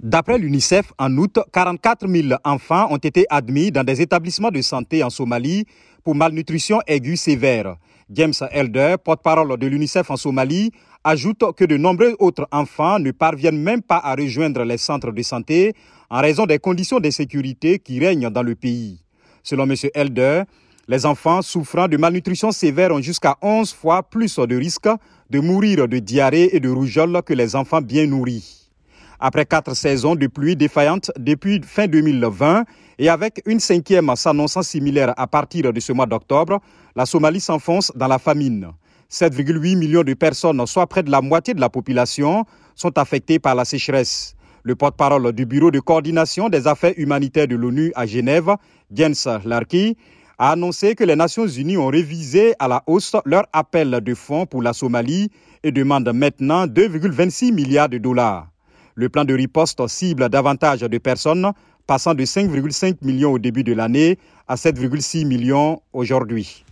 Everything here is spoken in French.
D'après l'UNICEF, en août, 44 000 enfants ont été admis dans des établissements de santé en Somalie pour malnutrition aiguë sévère. James Elder, porte-parole de l'UNICEF en Somalie, ajoute que de nombreux autres enfants ne parviennent même pas à rejoindre les centres de santé en raison des conditions d'insécurité qui règnent dans le pays. Selon M. Elder, les enfants souffrant de malnutrition sévère ont jusqu'à 11 fois plus de risques de mourir de diarrhée et de rougeole que les enfants bien nourris. Après quatre saisons de pluie défaillantes depuis fin 2020 et avec une cinquième s'annonçant similaire à partir de ce mois d'octobre, la Somalie s'enfonce dans la famine. 7,8 millions de personnes, soit près de la moitié de la population, sont affectées par la sécheresse. Le porte-parole du Bureau de coordination des affaires humanitaires de l'ONU à Genève, Jens Larky, a annoncé que les Nations Unies ont révisé à la hausse leur appel de fonds pour la Somalie et demandent maintenant 2,26 milliards de dollars. Le plan de riposte cible davantage de personnes, passant de 5,5 millions au début de l'année à 7,6 millions aujourd'hui.